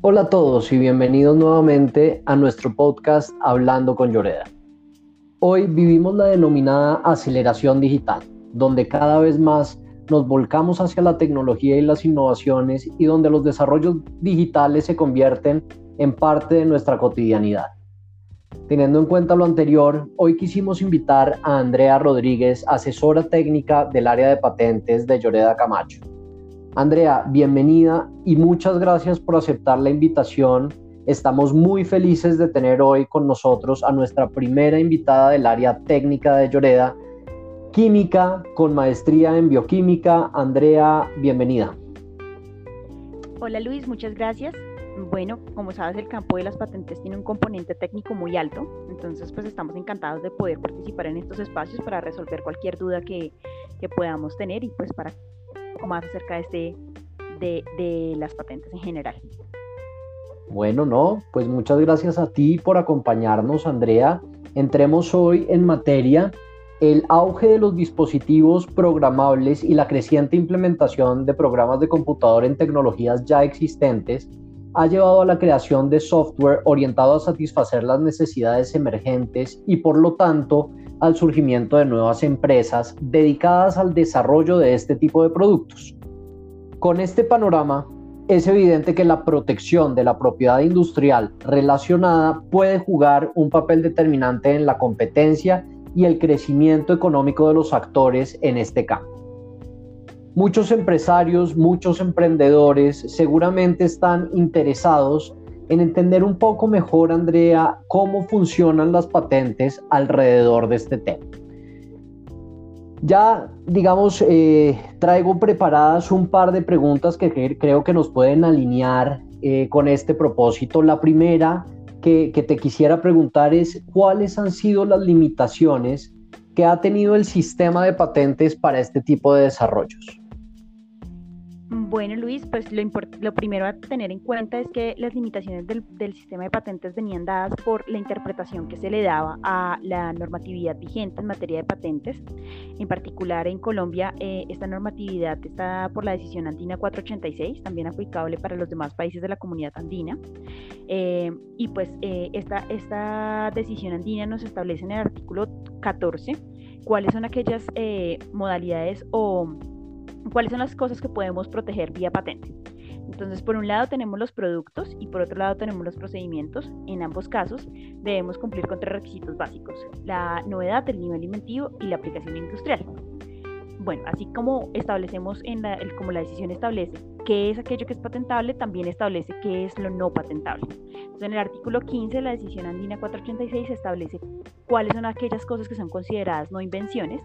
Hola a todos y bienvenidos nuevamente a nuestro podcast Hablando con Lloreda. Hoy vivimos la denominada aceleración digital, donde cada vez más nos volcamos hacia la tecnología y las innovaciones y donde los desarrollos digitales se convierten en parte de nuestra cotidianidad. Teniendo en cuenta lo anterior, hoy quisimos invitar a Andrea Rodríguez, asesora técnica del área de patentes de Lloreda Camacho. Andrea, bienvenida y muchas gracias por aceptar la invitación. Estamos muy felices de tener hoy con nosotros a nuestra primera invitada del área técnica de Lloreda, química con maestría en bioquímica. Andrea, bienvenida. Hola Luis, muchas gracias. Bueno, como sabes, el campo de las patentes tiene un componente técnico muy alto, entonces pues estamos encantados de poder participar en estos espacios para resolver cualquier duda que, que podamos tener y pues para más acerca de, este, de, de las patentes en general. Bueno, no, pues muchas gracias a ti por acompañarnos, Andrea. Entremos hoy en materia el auge de los dispositivos programables y la creciente implementación de programas de computador en tecnologías ya existentes ha llevado a la creación de software orientado a satisfacer las necesidades emergentes y por lo tanto al surgimiento de nuevas empresas dedicadas al desarrollo de este tipo de productos. Con este panorama, es evidente que la protección de la propiedad industrial relacionada puede jugar un papel determinante en la competencia y el crecimiento económico de los actores en este campo. Muchos empresarios, muchos emprendedores seguramente están interesados en entender un poco mejor, Andrea, cómo funcionan las patentes alrededor de este tema. Ya, digamos, eh, traigo preparadas un par de preguntas que creo que nos pueden alinear eh, con este propósito. La primera que, te quisiera preguntar es cuáles han sido las limitaciones que ha tenido el sistema de patentes para este tipo de desarrollos. Bueno, Luis, pues lo, primero a tener en cuenta es que las limitaciones del, sistema de patentes venían dadas por la interpretación que se le daba a la normatividad vigente en materia de patentes. En particular, en Colombia, eh, esta normatividad está por la decisión andina 486, también aplicable para los demás países de la comunidad andina. Eh, y pues eh, esta, esta decisión andina nos establece en el artículo 14 cuáles son aquellas modalidades o cuáles son las cosas que podemos proteger vía patente. Entonces, por un lado tenemos los productos y por otro lado tenemos los procedimientos. En ambos casos debemos cumplir con tres requisitos básicos, la novedad, el nivel inventivo y la aplicación industrial. Bueno, así como establecemos en la, como la decisión establece qué es aquello que es patentable, también establece qué es lo no patentable. Entonces, en el artículo 15 de la decisión andina 486 establece cuáles son aquellas cosas que son consideradas no invenciones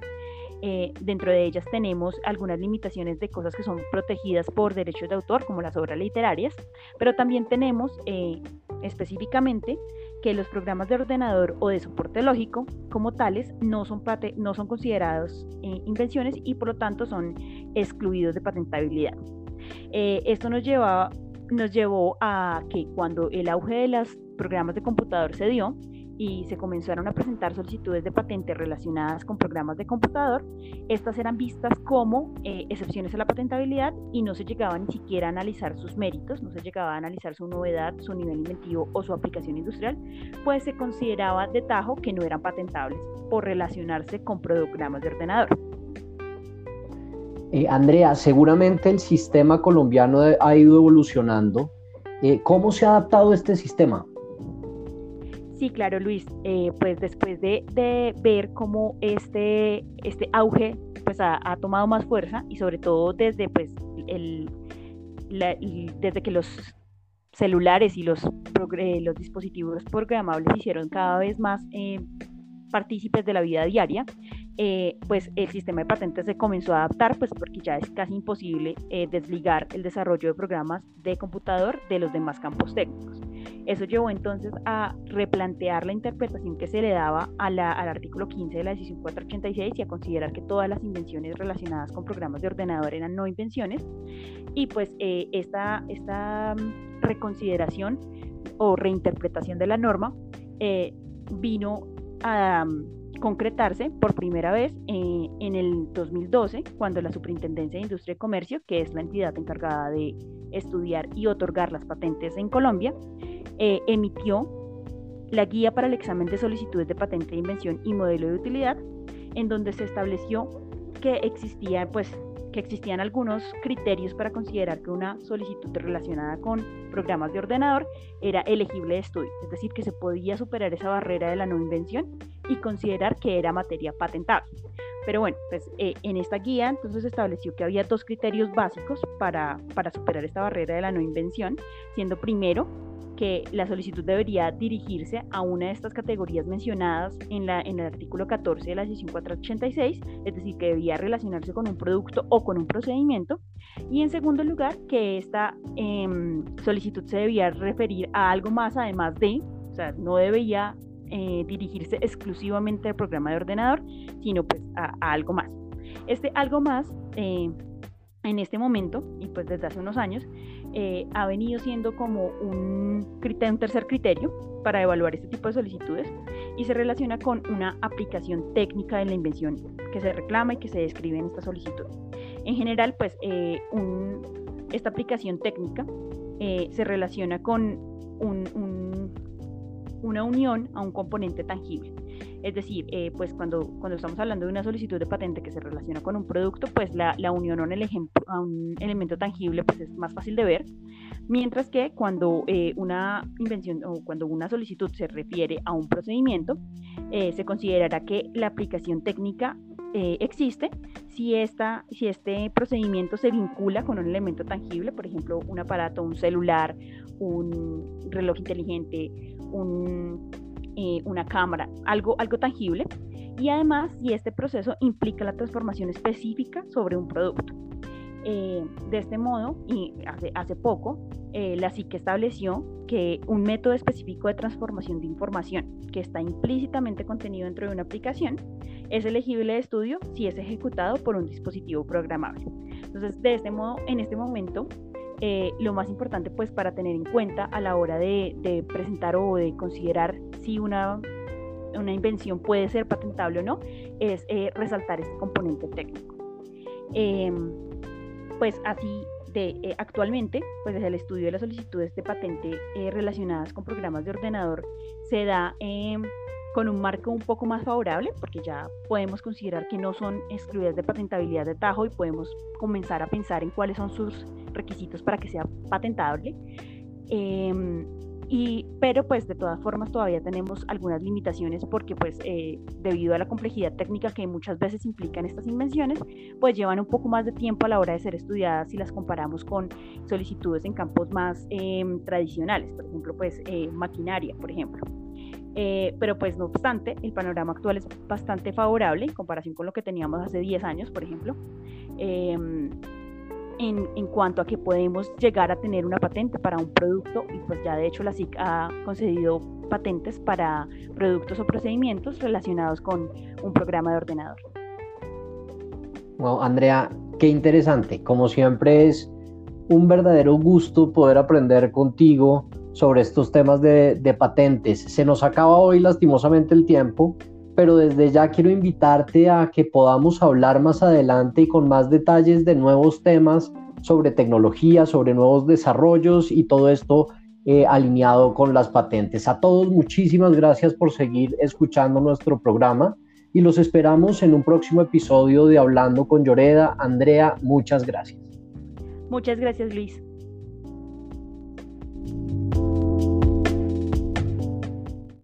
eh, dentro de ellas tenemos algunas limitaciones de cosas que son protegidas por derechos de autor, como las obras literarias, pero también tenemos eh, específicamente que los programas de ordenador o de soporte lógico como tales no son, no son considerados eh, invenciones y por lo tanto son excluidos de patentabilidad. esto nos, lleva, nos llevó a que cuando el auge de los programas de computador se dio, y se comenzaron a presentar solicitudes de patente relacionadas con programas de computador, estas eran vistas como eh, excepciones a la patentabilidad y no se llegaba ni siquiera a analizar sus méritos, no se llegaba a analizar su novedad, su nivel inventivo o su aplicación industrial, pues se consideraba de tajo que no eran patentables por relacionarse con programas de ordenador. Eh, Andrea, seguramente el sistema colombiano ha ido evolucionando. Eh, ¿Cómo se ha adaptado este sistema? Sí, claro, Luis. Eh, pues después de, ver cómo este, este auge pues ha, tomado más fuerza y sobre todo desde, pues, el, desde que los celulares y los, eh, los dispositivos programables hicieron cada vez más eh, partícipes de la vida diaria, pues el sistema de patentes se comenzó a adaptar, pues porque ya es casi imposible desligar el desarrollo de programas de computador de los demás campos técnicos. Eso llevó entonces a replantear la interpretación que se le daba al artículo 15 de la decisión 486 y a considerar que todas las invenciones relacionadas con programas de ordenador eran no invenciones. Y pues eh, esta, esta mm, reconsideración o reinterpretación de la norma eh, vino a, concretarse por primera vez eh, en el 2012, cuando la Superintendencia de Industria y Comercio, que es la entidad encargada de estudiar y otorgar las patentes en Colombia, eh, emitió la guía para el examen de solicitudes de patente de invención y modelo de utilidad, en donde se estableció que existía pues que existían algunos criterios para considerar que una solicitud relacionada con programas de ordenador era elegible de estudio, es decir, que se podía superar esa barrera de la no invención y considerar que era materia patentable. Pero bueno, pues eh, en esta guía entonces estableció que había dos criterios básicos para, para superar esta barrera de la no invención, siendo primero que la solicitud debería dirigirse a una de estas categorías mencionadas en, la, en el artículo 14 de la decisión 486, es decir, que debía relacionarse con un producto o con un procedimiento. Y en segundo lugar, que esta em, solicitud se debía referir a algo más además de, o sea, no debía eh, dirigirse exclusivamente al programa de ordenador, sino pues a, algo más. Este algo más, eh, en este momento, y pues desde hace unos años, eh, ha venido siendo como un, criterio, un tercer criterio para evaluar este tipo de solicitudes y se relaciona con una aplicación técnica de la invención que se reclama y que se describe en esta solicitud. En general, pues eh, esta aplicación técnica eh, se relaciona con una unión a un componente tangible. Es decir, eh, pues cuando, cuando estamos hablando de una solicitud de patente que se relaciona con un producto, pues la, la unión a un, ejemplo, un elemento tangible pues es más fácil de ver, mientras que cuando eh, una invención o cuando una solicitud se refiere a un procedimiento, eh, se considerará que la aplicación técnica existe si, esta, si este procedimiento se vincula con un elemento tangible, por ejemplo, un aparato, un celular, un reloj inteligente, un eh, una cámara, algo, algo tangible, y además si este proceso implica la transformación específica sobre un producto. Eh, de este modo, y hace, hace poco, eh, la SIC estableció que un método específico de transformación de información que está implícitamente contenido dentro de una aplicación es elegible de estudio si es ejecutado por un dispositivo programable. Entonces, de este modo, en este momento, eh, lo más importante pues para tener en cuenta a la hora de, presentar o de considerar si una, una, invención puede ser patentable o no, es eh, resaltar este componente técnico. Em, pues así de, eh, actualmente, pues desde el estudio de las solicitudes de patente relacionadas con programas de ordenador se da em, con un marco un poco más favorable, porque ya podemos considerar que no son excluidas de patentabilidad de tajo y podemos comenzar a pensar en cuáles son sus requisitos para que sea patentable. Em, y, pero pues de todas formas todavía tenemos algunas limitaciones porque pues eh, debido a la complejidad técnica que muchas veces implican estas invenciones, pues llevan un poco más de tiempo a la hora de ser estudiadas si las comparamos con solicitudes en campos más em, tradicionales, por ejemplo pues eh, maquinaria, por ejemplo. Eh, pero pues no obstante, el panorama actual es bastante favorable en comparación con lo que teníamos hace 10 años, por ejemplo. Em, en, cuanto a que podemos llegar a tener una patente para un producto y pues ya de hecho la SIC ha concedido patentes para productos o procedimientos relacionados con un programa de ordenador. Andrea, qué interesante. Como siempre es un verdadero gusto poder aprender contigo sobre estos temas de, patentes. Se nos acaba hoy lastimosamente el tiempo, pero desde ya quiero invitarte a que podamos hablar más adelante y con más detalles de nuevos temas sobre tecnología, sobre nuevos desarrollos y todo esto eh, alineado con las patentes. A todos muchísimas gracias por seguir escuchando nuestro programa y los esperamos en un próximo episodio de Hablando con Lloreda. Andrea, muchas gracias. Muchas gracias Luis.